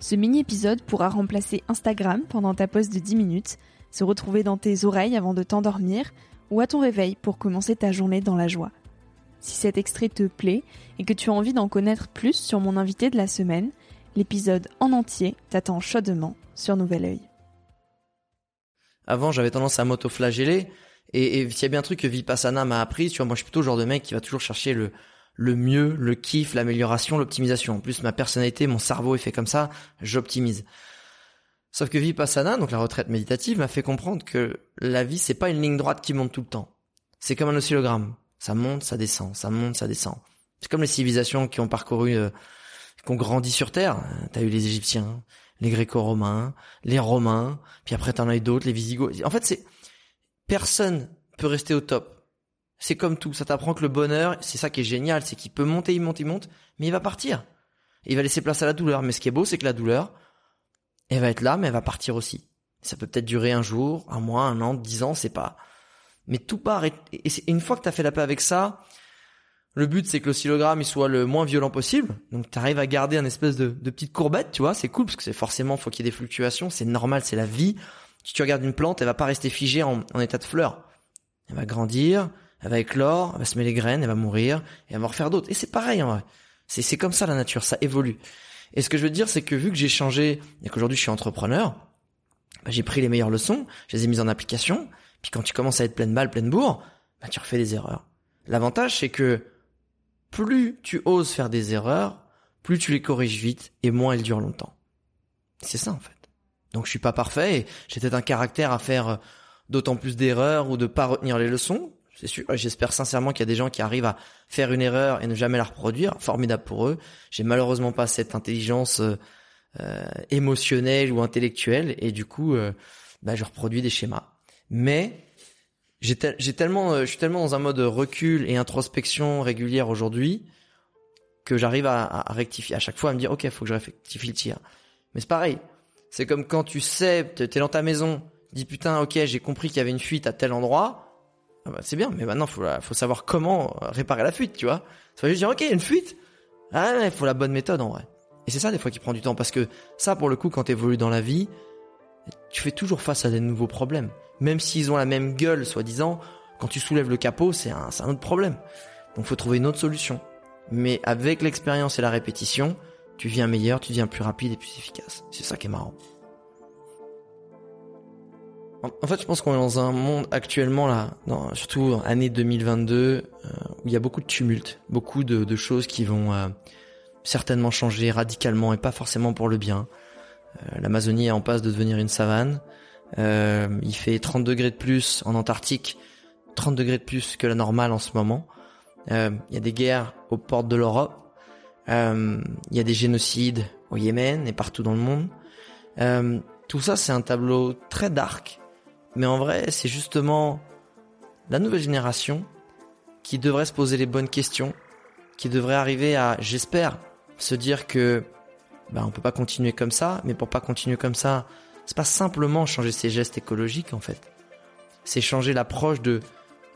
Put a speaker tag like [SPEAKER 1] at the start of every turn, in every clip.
[SPEAKER 1] Ce mini-épisode pourra remplacer Instagram pendant ta pause de 10 minutes, se retrouver dans tes oreilles avant de t'endormir ou à ton réveil pour commencer ta journée dans la joie. Si cet extrait te plaît et que tu as envie d'en connaître plus sur mon invité de la semaine, l'épisode en entier t'attend chaudement sur Nouvel Oeil.
[SPEAKER 2] Avant, j'avais tendance à m'auto-flageller et, et s'il y a bien un truc que Vipassana m'a appris, tu vois, moi je suis plutôt le genre de mec qui va toujours chercher le, le mieux, le kiff, l'amélioration, l'optimisation. En plus, ma personnalité, mon cerveau est fait comme ça, j'optimise. Sauf que Vipassana, donc la retraite méditative, m'a fait comprendre que la vie, c'est pas une ligne droite qui monte tout le temps. C'est comme un oscillogramme. Ça monte, ça descend, ça monte, ça descend. C'est comme les civilisations qui ont parcouru, euh, qui ont grandi sur Terre. T'as eu les Égyptiens, les Gréco-Romains, les Romains, puis après t'en as eu d'autres, les Visigoths. En fait, c'est personne peut rester au top. C'est comme tout, ça t'apprend que le bonheur, c'est ça qui est génial, c'est qu'il peut monter, il monte, il monte, mais il va partir. il va laisser place à la douleur. Mais ce qui est beau, c'est que la douleur, elle va être là, mais elle va partir aussi. Ça peut peut-être durer un jour, un mois, un an, dix ans, c'est pas. Mais tout part. Et, une fois que t'as fait la paix avec ça, le but c'est que l'oscillogramme il soit le moins violent possible. Donc tu arrives à garder un espèce de, petite courbette, tu vois, c'est cool parce que c'est forcément faut qu'il y ait des fluctuations, c'est normal, c'est la vie. Si tu regardes une plante, elle va pas rester figée en état de fleur. Elle va grandir, elle va éclore, elle va se mettre les graines, elle va mourir, et elle va en refaire d'autres. Et c'est pareil en vrai. C'est, comme ça la nature, ça évolue. Et ce que je veux dire, c'est que vu que j'ai changé, et qu'aujourd'hui je suis entrepreneur, bah, j'ai pris les meilleures leçons, je les ai mises en application, puis quand tu commences à être pleine balle, pleine bourre, bah, tu refais des erreurs. L'avantage, c'est que plus tu oses faire des erreurs, plus tu les corriges vite, et moins elles durent longtemps. C'est ça en fait. Donc je suis pas parfait, et j'ai peut-être un caractère à faire d'autant plus d'erreurs ou de pas retenir les leçons, c'est sûr. J'espère sincèrement qu'il y a des gens qui arrivent à faire une erreur et ne jamais la reproduire. Formidable pour eux. J'ai malheureusement pas cette intelligence euh, euh émotionnelle ou intellectuelle et du coup, euh, bah, je reproduis des schémas. Mais j'ai tellement, euh, je suis tellement dans un mode recul et introspection régulière aujourd'hui que j'arrive à, rectifier à chaque fois à me dire ok, faut que je rectifie le tir. Mais c'est pareil. C'est comme quand tu sais, t'es dans ta maison, dis putain, ok, j'ai compris qu'il y avait une fuite à tel endroit ah bah, c'est bien, mais maintenant faut faut savoir comment euh, réparer la fuite, tu vois. Ça veut juste dire ok, une fuite. Ah il faut la bonne méthode en vrai. Et c'est ça des fois qui prend du temps parce que ça pour le coup quand tu évolues dans la vie, tu fais toujours face à des nouveaux problèmes. Même s'ils ont la même gueule soi-disant, quand tu soulèves le capot, c'est un, un autre problème. Donc faut trouver une autre solution. Mais avec l'expérience et la répétition, tu deviens meilleur, tu deviens plus rapide et plus efficace. C'est ça qui est marrant. En fait, je pense qu'on est dans un monde actuellement là, surtout année 2022, euh, où il y a beaucoup de tumultes, beaucoup de, choses qui vont euh, certainement changer radicalement et pas forcément pour le bien. Euh, L'Amazonie est en passe de devenir une savane. il fait 30 degrés de plus en Antarctique, 30 degrés de plus que la normale en ce moment. il y a des guerres aux portes de l'Europe. il y a des génocides au Yémen et partout dans le monde. tout ça, c'est un tableau très dark mais en vrai, c'est justement la nouvelle génération qui devrait se poser les bonnes questions, qui devrait arriver à, j'espère, se dire que ben, on peut pas continuer comme ça, mais pour pas continuer comme ça, c'est pas simplement changer ses gestes écologiques en fait. C'est changer l'approche de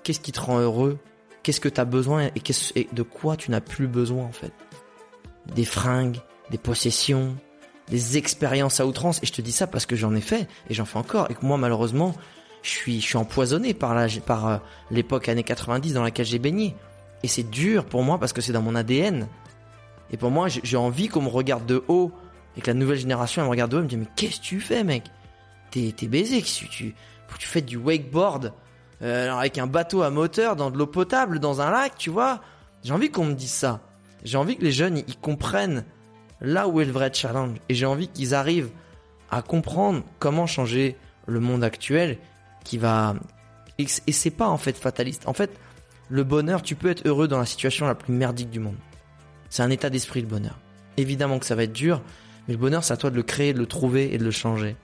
[SPEAKER 2] qu'est-ce qui te rend heureux, qu'est-ce que tu as besoin et, et de quoi tu n'as plus besoin en fait. Des fringues, des possessions, des expériences à outrance. Et je te dis ça parce que j'en ai fait et j'en fais encore. Et que moi, malheureusement, je suis, je suis empoisonné par la, par euh, l'époque années 90 dans laquelle j'ai baigné. Et c'est dur pour moi parce que c'est dans mon ADN. Et pour moi, j'ai envie qu'on me regarde de haut et que la nouvelle génération elle me regarde de haut et me dit mais qu'est-ce que tu fais, mec? T'es, t'es baisé, tu, tu, tu fais du wakeboard euh, avec un bateau à moteur dans de l'eau potable dans un lac, tu vois? J'ai envie qu'on me dise ça. J'ai envie que les jeunes ils comprennent là où est le vrai challenge. Et j'ai envie qu'ils arrivent à comprendre comment changer le monde actuel qui va... Et c'est pas en fait fataliste. En fait, le bonheur, tu peux être heureux dans la situation la plus merdique du monde. C'est un état d'esprit le bonheur. Évidemment que ça va être dur, mais le bonheur c'est à toi de le créer, de le trouver et de le changer.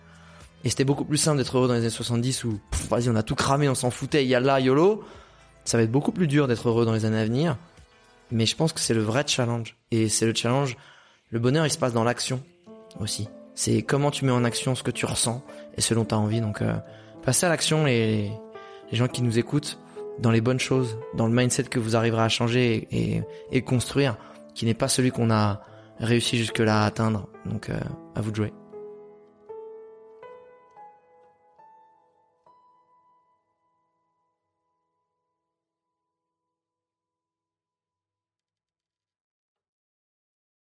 [SPEAKER 2] Et c'était beaucoup plus simple d'être heureux dans les années 70 où, vas-y, on a tout cramé, on s'en foutait, yalla, yolo. Ça va être beaucoup plus dur d'être heureux dans les années à venir. Mais je pense que c'est le vrai challenge. Et c'est le challenge le bonheur, il se passe dans l'action aussi. C'est comment tu mets en action ce que tu ressens et ce dont tu as envie. Donc, euh, passez à l'action et les gens qui nous écoutent dans les bonnes choses, dans le mindset que vous arriverez à changer et, et construire, qui n'est pas celui qu'on a réussi jusque-là à atteindre. Donc, euh, à vous de jouer.